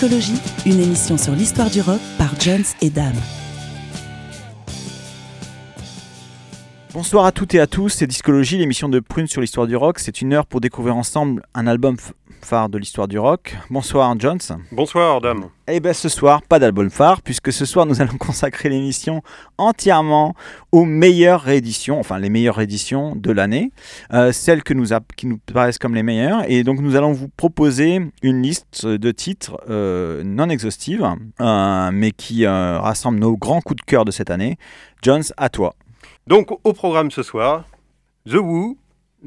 Discologie, une émission sur l'histoire du rock par Jones et Dame. Bonsoir à toutes et à tous, c'est Discologie, l'émission de Prune sur l'histoire du rock. C'est une heure pour découvrir ensemble un album phare de l'histoire du rock. Bonsoir Jones. Bonsoir Dame. Et eh bien ce soir, pas d'album phare, puisque ce soir nous allons consacrer l'émission entièrement aux meilleures rééditions, enfin les meilleures rééditions de l'année, euh, celles que nous qui nous paraissent comme les meilleures. Et donc nous allons vous proposer une liste de titres euh, non exhaustive, euh, mais qui rassemble nos grands coups de cœur de cette année. Jones, à toi. Donc au programme ce soir, The Who,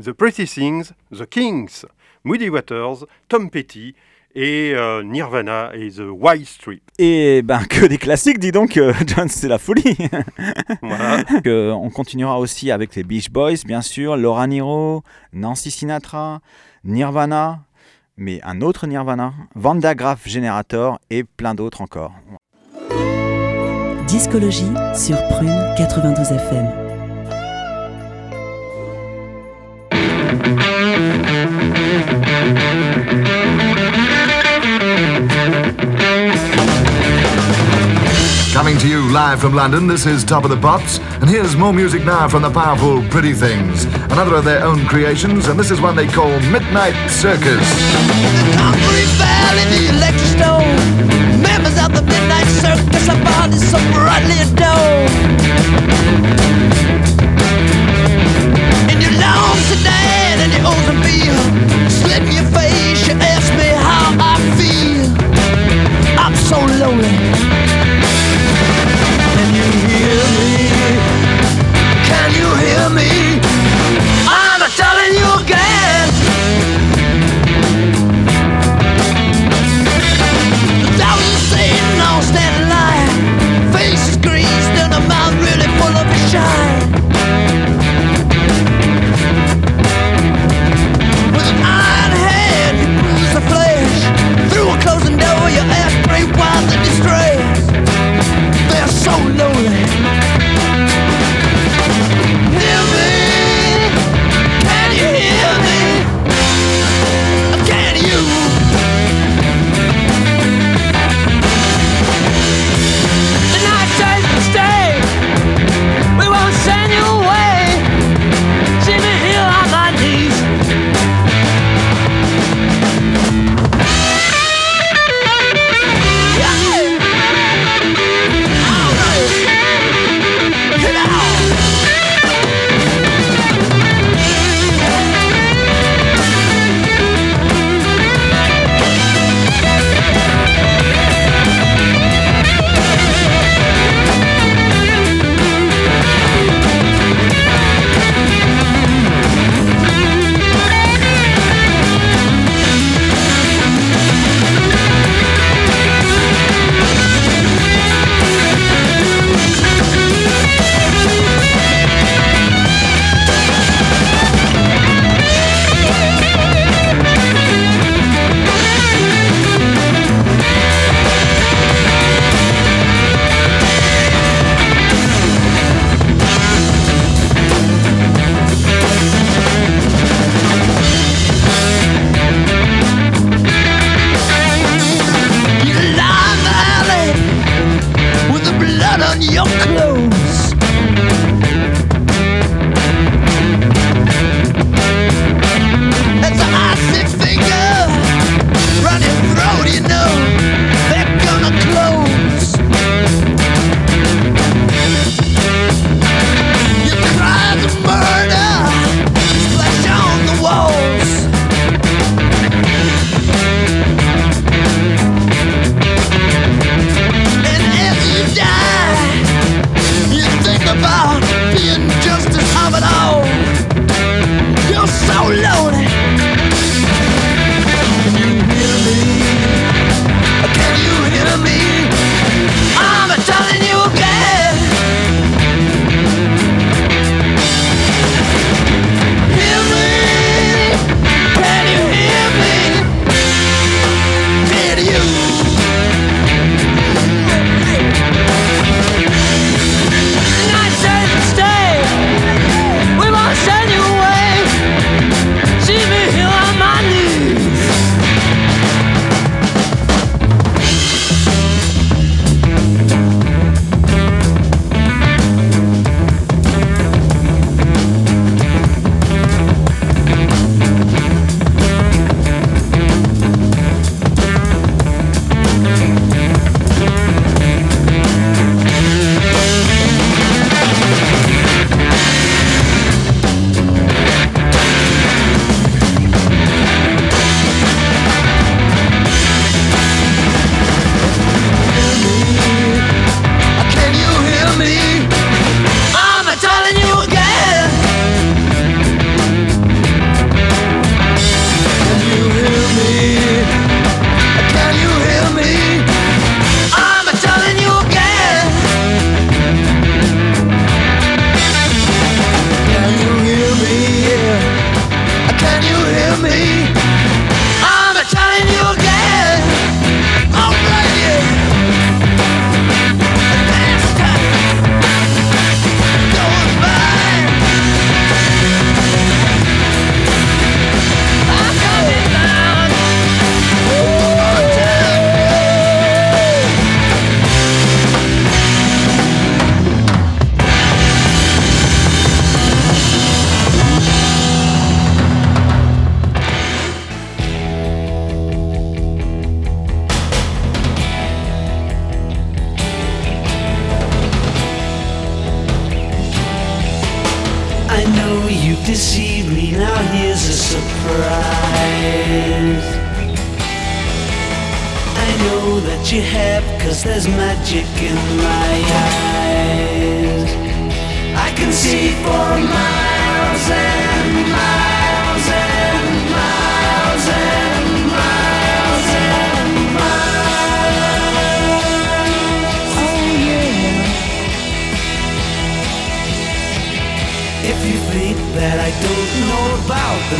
The Pretty Things, The Kings, Moody Waters, Tom Petty et euh, Nirvana et The White Strip. Et ben que des classiques, dis donc, euh, John, c'est la folie. voilà. on continuera aussi avec les Beach Boys, bien sûr, Laura Niro, Nancy Sinatra, Nirvana, mais un autre Nirvana, Vandagraph Generator et plein d'autres encore. Discologie sur Prune 92 FM. Coming to you live from London, this is Top of the Pops, and here's more music now from the powerful Pretty Things, another of their own creations, and this is one they call Midnight Circus. The concrete valley, the electric stone, members of the Midnight Circus, our bodies so brightly adorned. In your long sedan and your Oldsmobile, slip in your face, you ask me how I feel. I'm so lonely.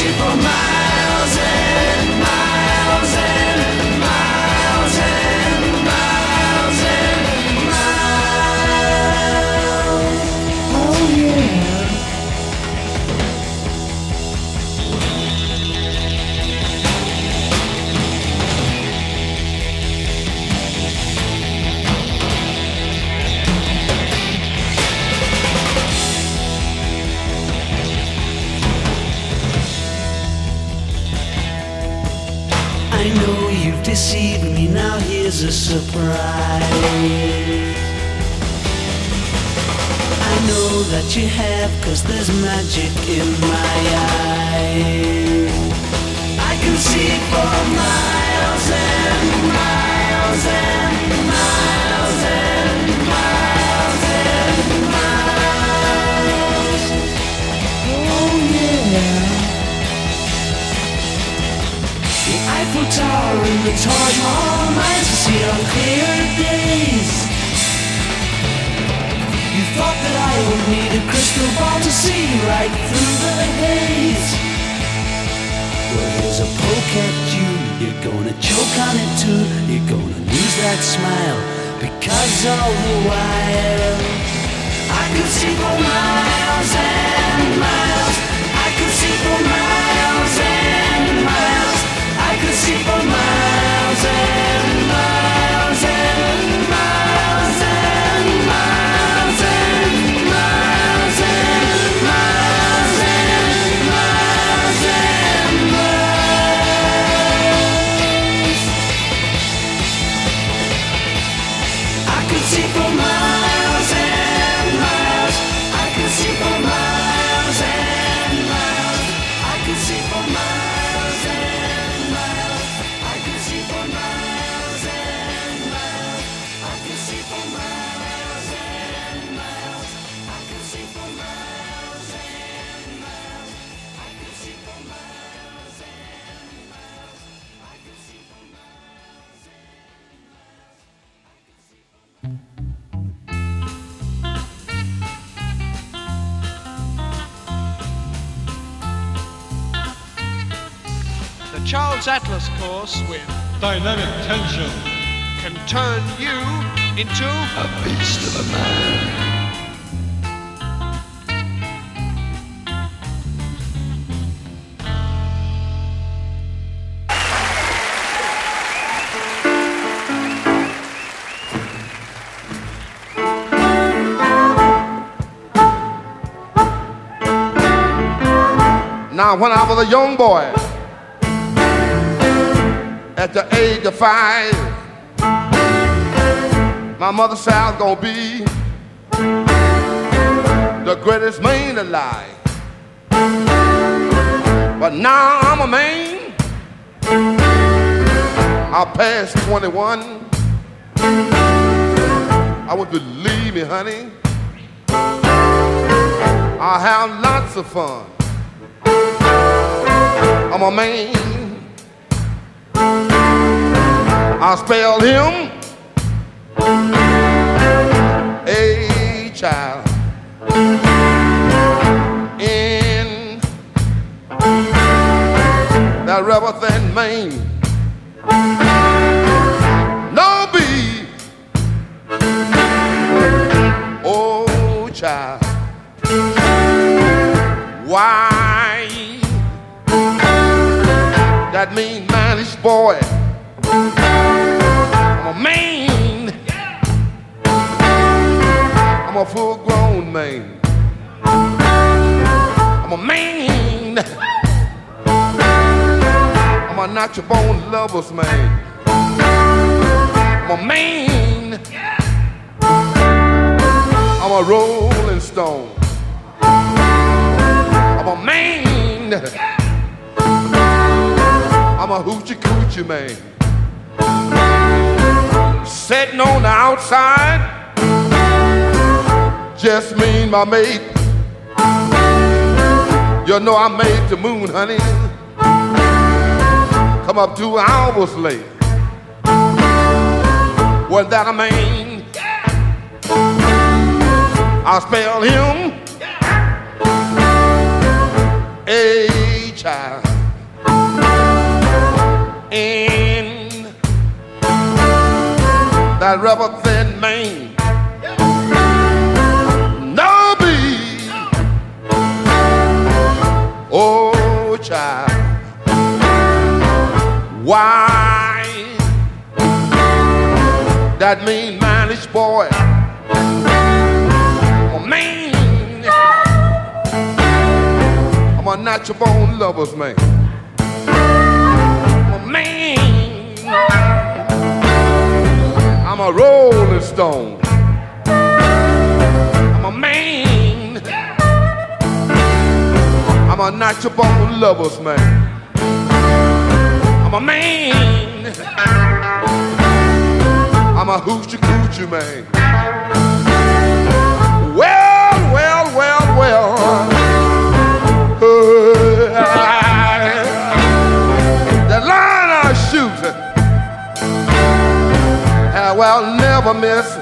Superman. You've deceived me, now here's a surprise. I know that you have, cause there's magic in my eyes. I can see for miles and miles and miles Eiffel Tower and the Taj Mahal nights I see on clear days. You thought that I would need a crystal ball to see right through the haze. Well, here's a poke at you. You're gonna choke on it too. You're gonna lose that smile because all the while I could see for miles and miles. I could see for miles and could see for miles The Atlas course with Dynamic tension. can turn you into A beast of a man. Now, when I was a young boy, at the age of five, my mother said I was gonna be the greatest man alive. But now I'm a man. I passed 21. I to believe me, honey. I have lots of fun. I'm a man. I spell him a child. In that rubber thin mane. No B. Oh, child. Why? That mean manish boy. I'm a full grown man. I'm a man. I'm a natural born lover's man. I'm a man. I'm a rolling stone. I'm a man. I'm a hoochie coochie man. Sitting on the outside, just me and my mate. You know I made the moon, honey. Come up two hours late. Wasn't that a man? I spell him a child. That rubber thin mane. Child. Why? That mean manish boy. I'm a man. I'm a natural born lover's man. I'm a man. I'm a rolling stone. I'm a natural born lover's man. I'm a man. I'm a hoochie coochie man. Well, well, well, well. Uh, the line I shoot, I will never miss.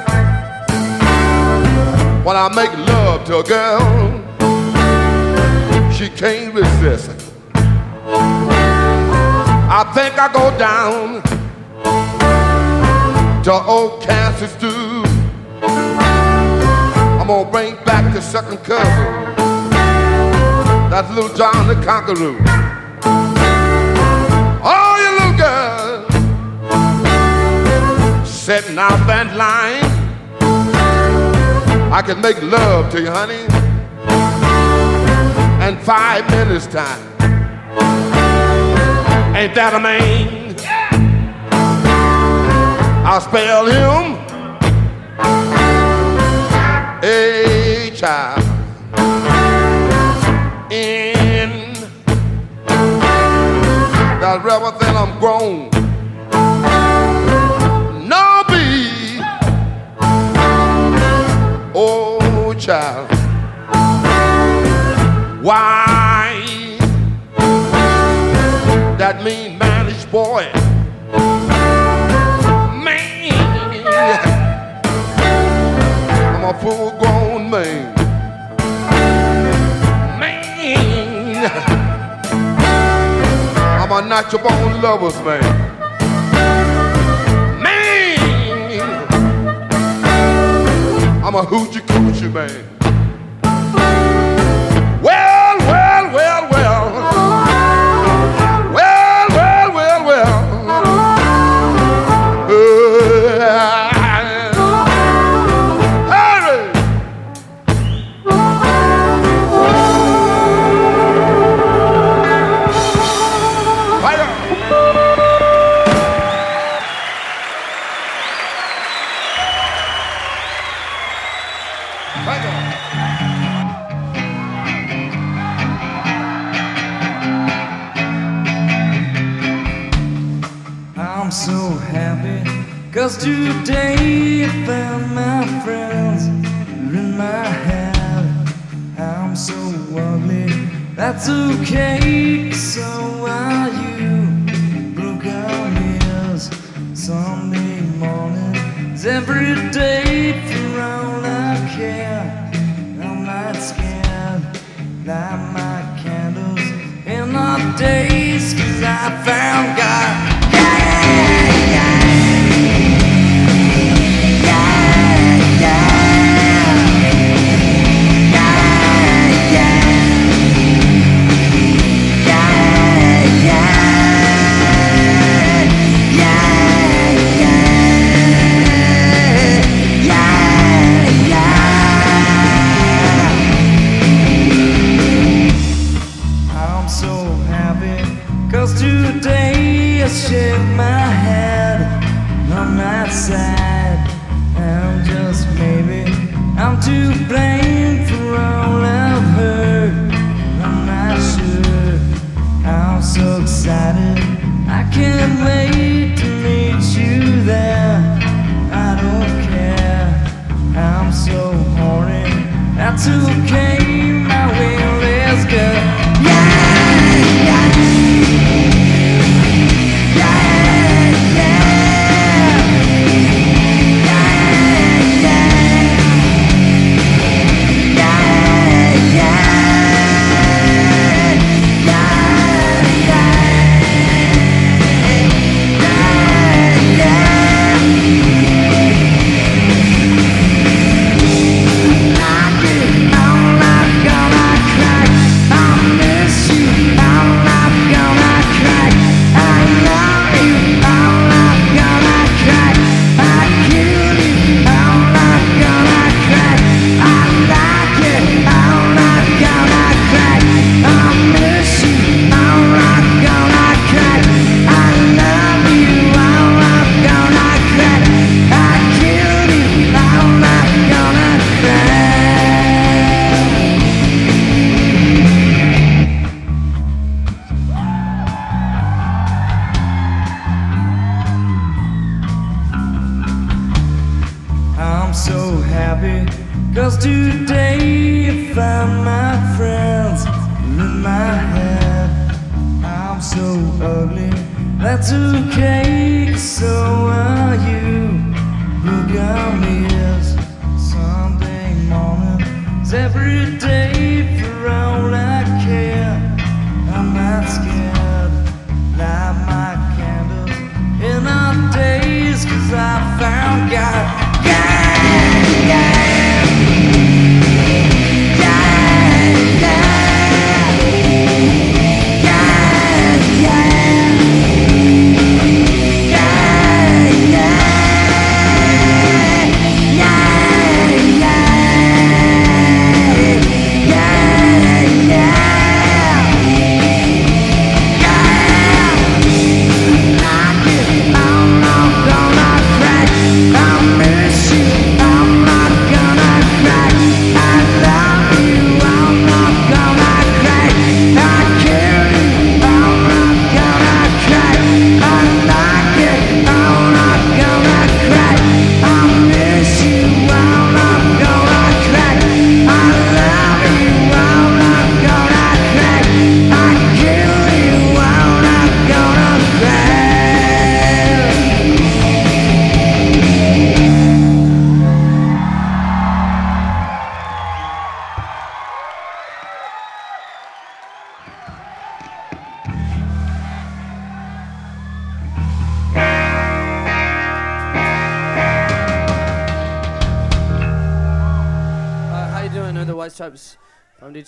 When I make love to a girl, she can't resist. I think I go down to old Kansas stew. I'm gonna bring back the second cousin. That's little John the Conqueror. Oh, you little girl setting out that line. I can make love to you, honey, in five minutes time. Ain't that a man? I'll spell him a child in that rubber then I'm grown. No be oh child. Why that mean manish boy? Man, I'm a full grown man. Man, I'm a natural born lover's man. Man, I'm a hoochie coochie man.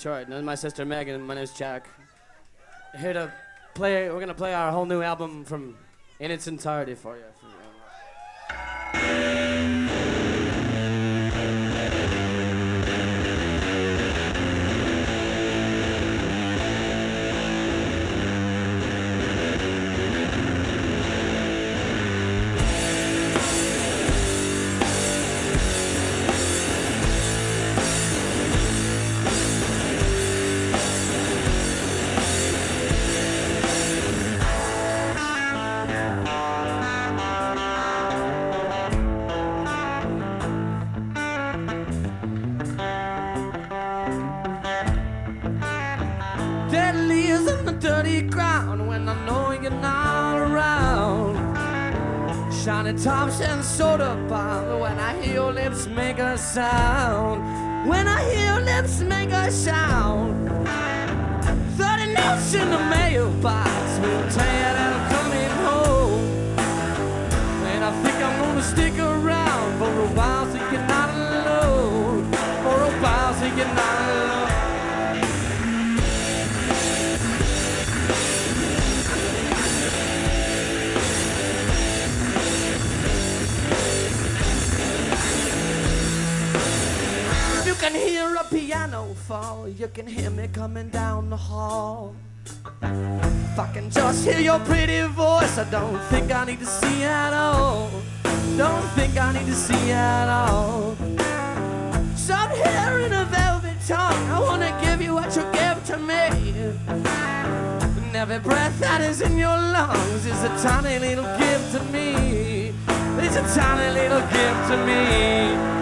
Detroit. And my sister Megan. My name's Jack. Here to play. We're gonna play our whole new album from in its entirety for you. Shiny Thompson and soda bombs when I hear your lips make a sound. When I hear your lips make a sound. 30 notes in the mailbox We'll you that I'm coming home. And I think I'm gonna stick around can hear a piano fall. You can hear me coming down the hall. If I can just hear your pretty voice, I don't think I need to see at all. Don't think I need to see at all. Stop hearing a velvet tongue. I wanna give you what you give to me. And every breath that is in your lungs is a tiny little gift to me. It's a tiny little gift to me.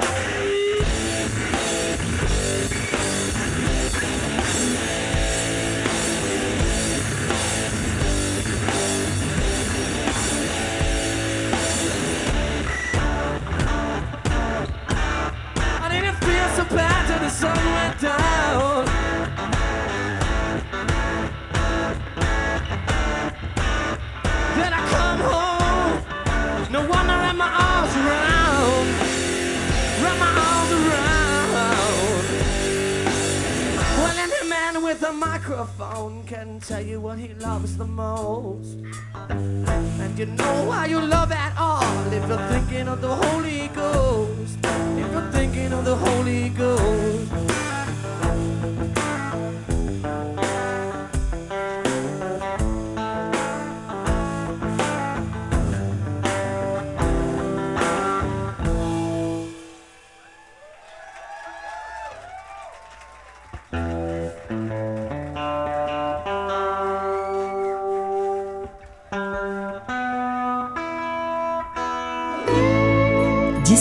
The sun went down. A microphone can tell you what he loves the most. And you know why you love at all if you're thinking of the Holy Ghost. If you're thinking of the Holy Ghost.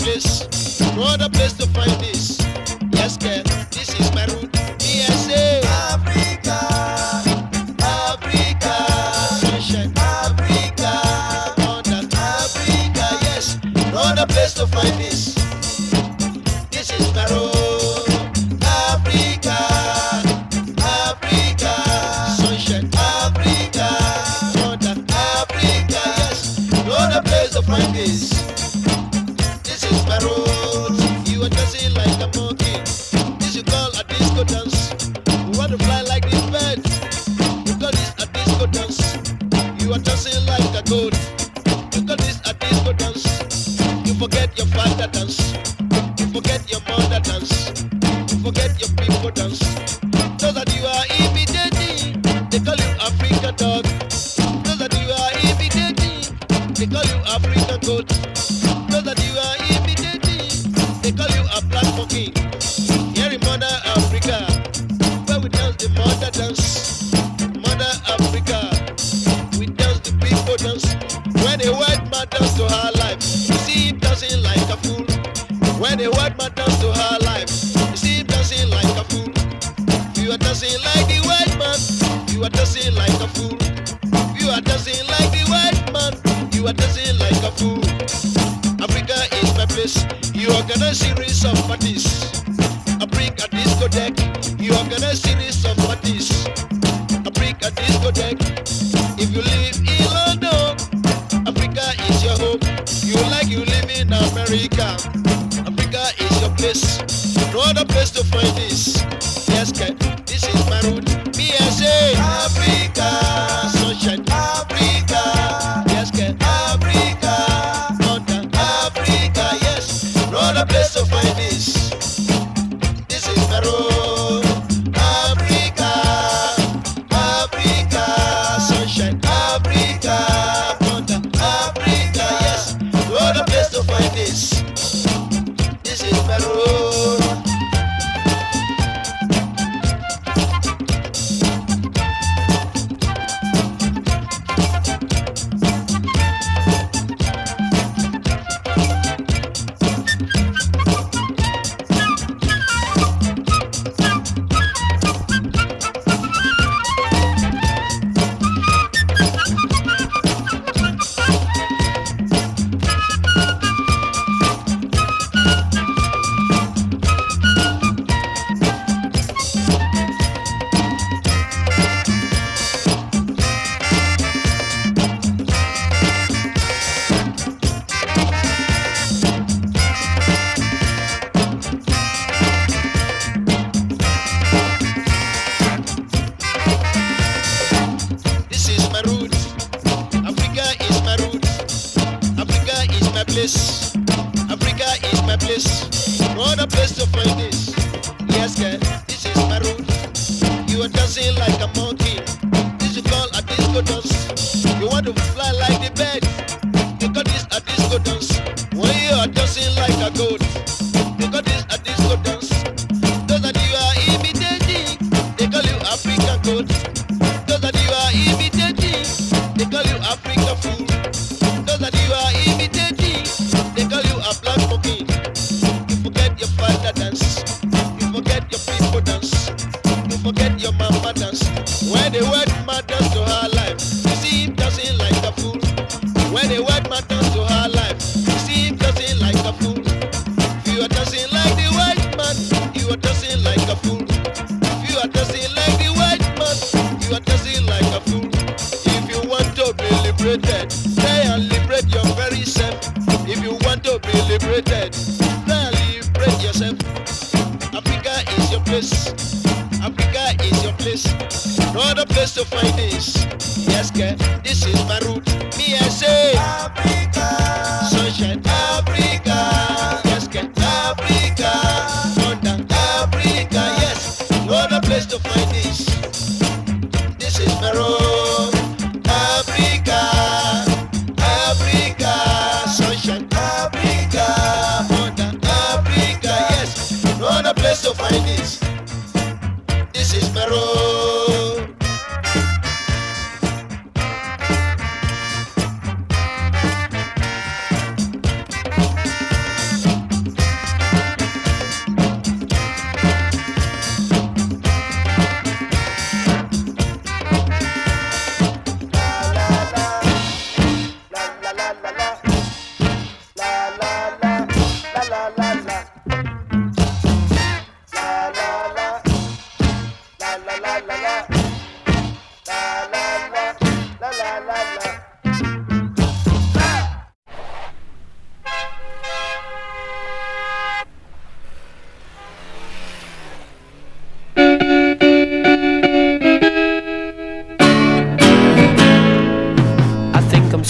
Place. No other place to find this. Girl. This is my root.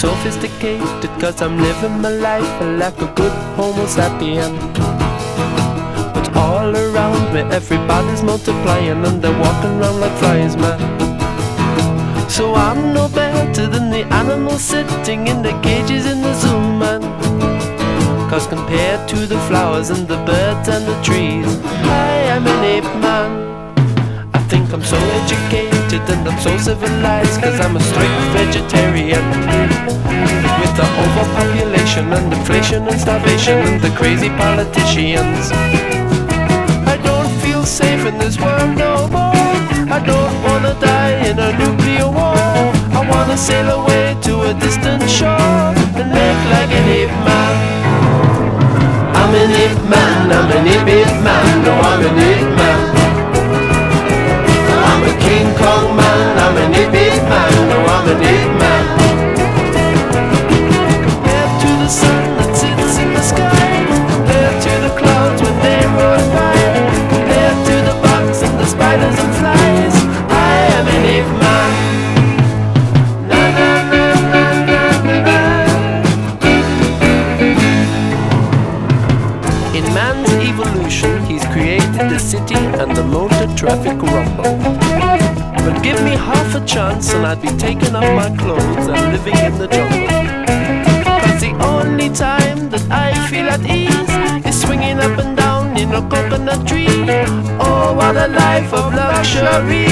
Sophisticated, cause I'm living my life like a good Homo sapien. But all around me, everybody's multiplying and they're walking around like flies, man. So I'm no better than the animals sitting in the cages in the zoo, man. Cause compared to the flowers and the birds and the trees, I am an ape man. I'm so educated and I'm so civilized Cause I'm a strict vegetarian. With the overpopulation and inflation and starvation And the crazy politicians. I don't feel safe in this world no more. I don't wanna die in a nuclear war. I wanna sail away to a distant shore And live like an ape man. I'm an ape man, I'm an ape, ape man No, I'm an ape man. No, I'm chance and I'd be taking off my clothes and living in the jungle. Cause the only time that I feel at ease is swinging up and down in a coconut tree. Oh, what a life of luxury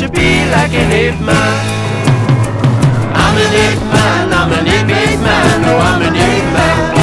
to be like an ape man. I'm an ape man, I'm an ape ape man, oh, I'm an ape man.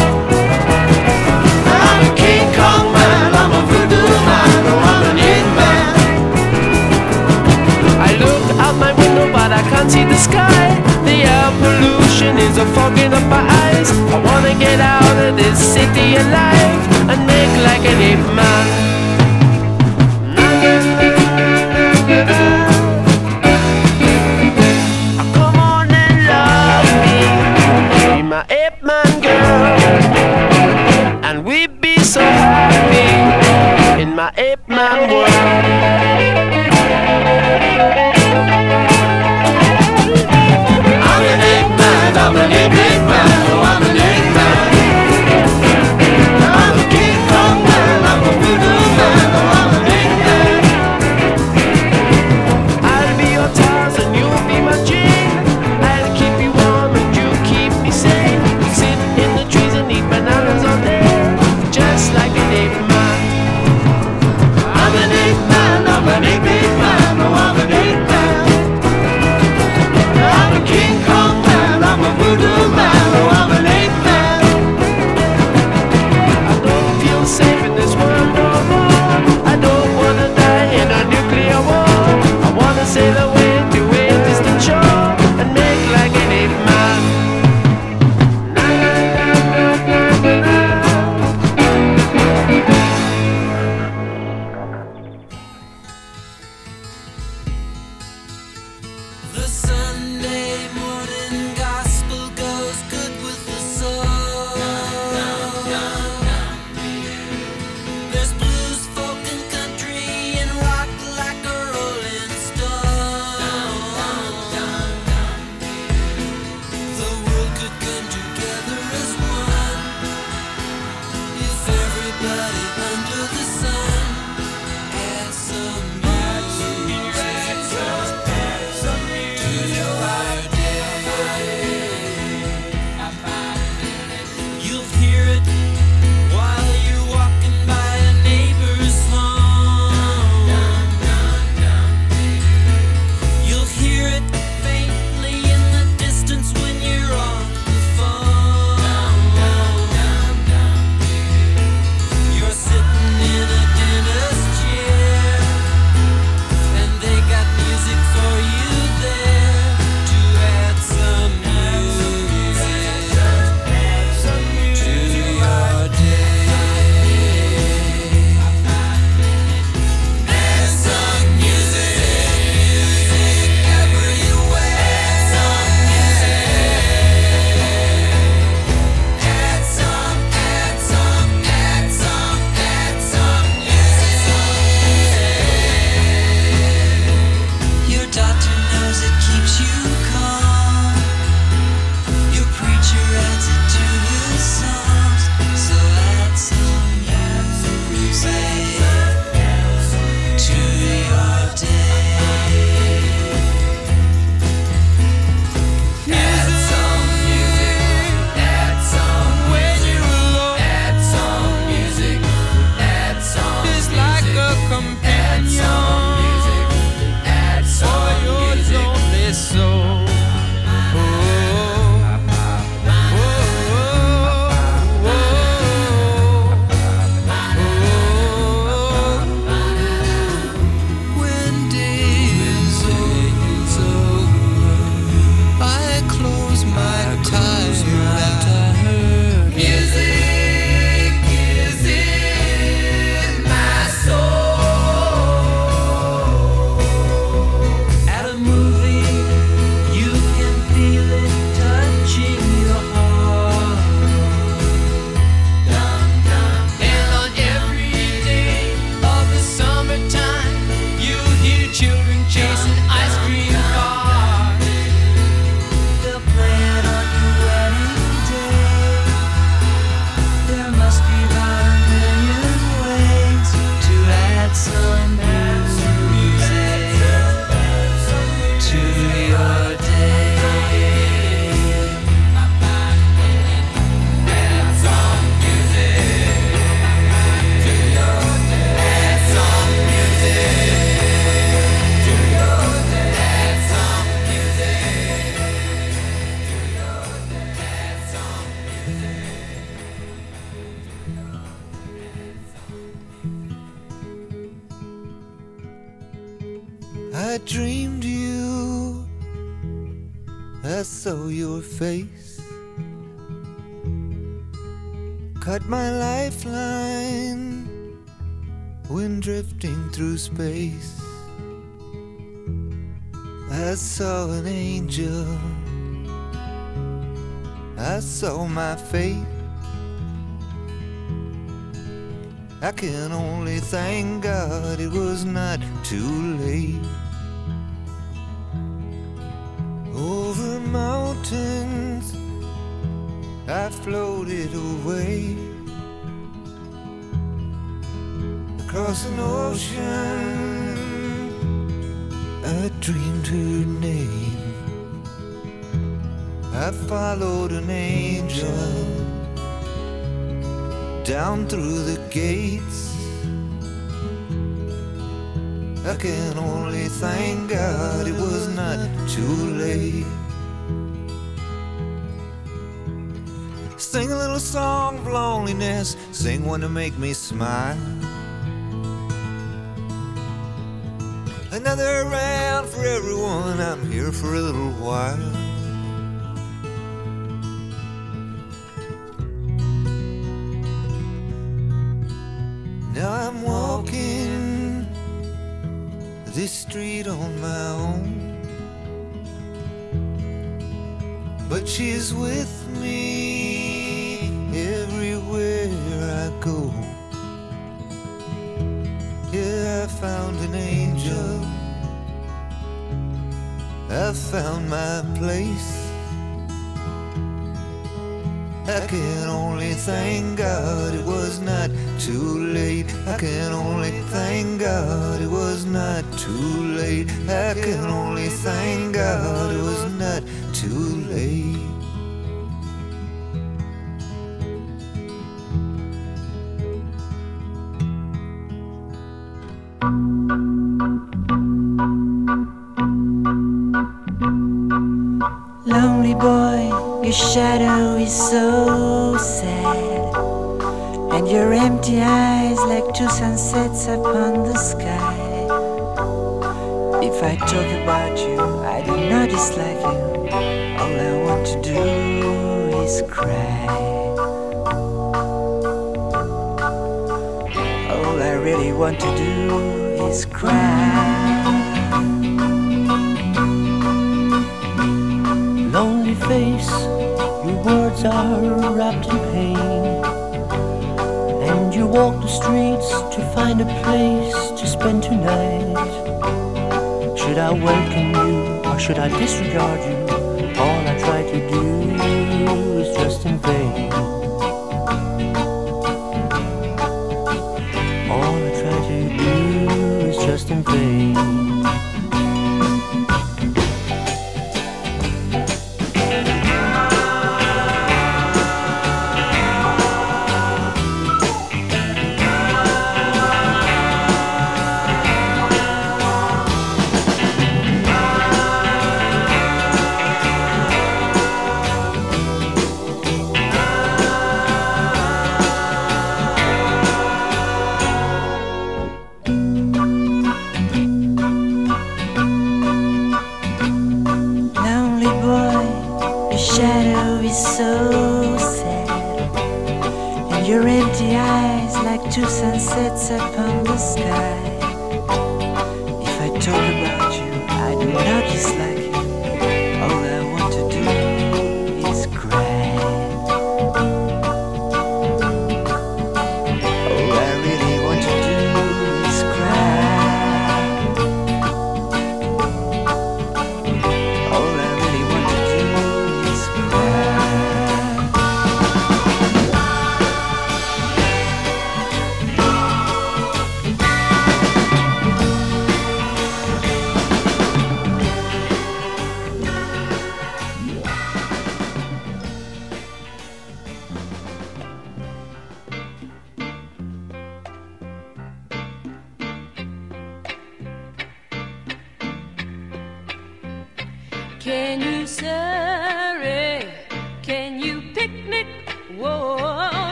Floated away. Across an ocean, I dreamed her name. I followed an angel down through the gates. I can only thank God it was not too late. Sing a little song of loneliness, sing one to make me smile. Another round for everyone, I'm here for a little while. Now I'm walking this street on my own. But she's with me found my place. I can only thank God it was not too late. I can only thank God it was not too late. I can only thank God it was And your empty eyes like two sunsets upon the sky. If I talk about you, I do not dislike you. All I want to do is cry. All I really want to do is cry. Lonely face, your words are wrapped in pain. Walk the streets to find a place to spend tonight. Should I welcome you or should I disregard you? All I try to do is just in vain. All I try to do is just in vain.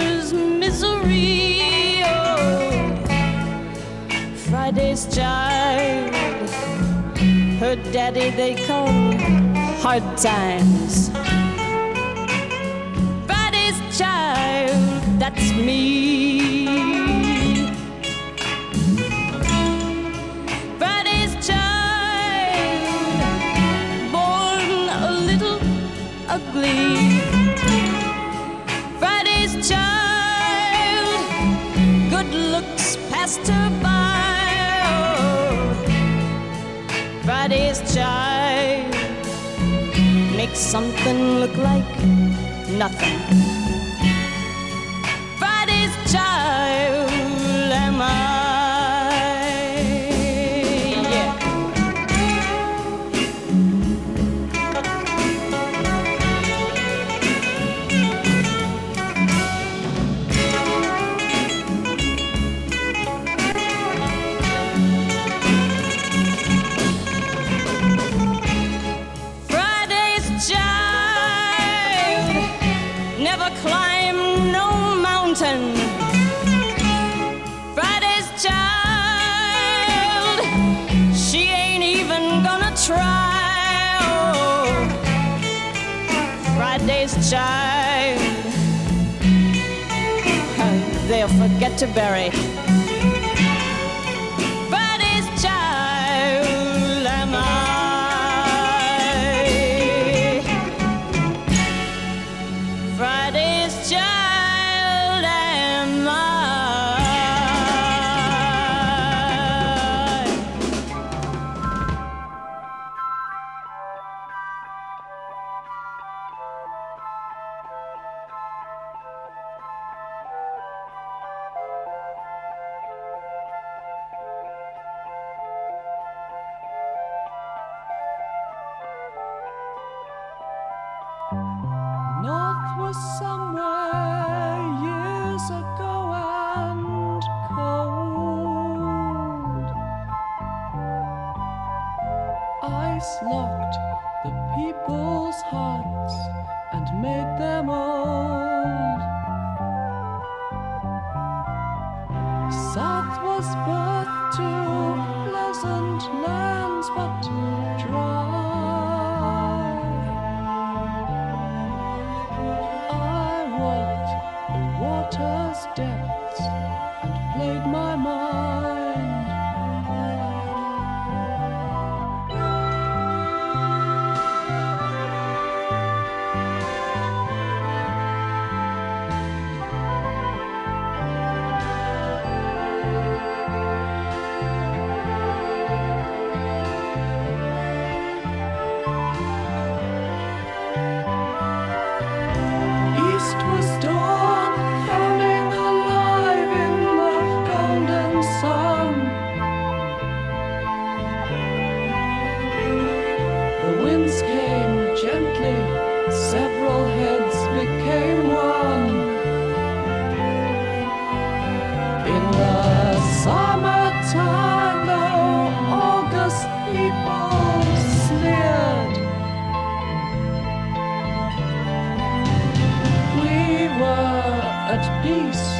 mother's misery. Oh, Friday's child, her daddy they call hard times. Friday's child, that's me. something look like nothing. yet to bury. at peace.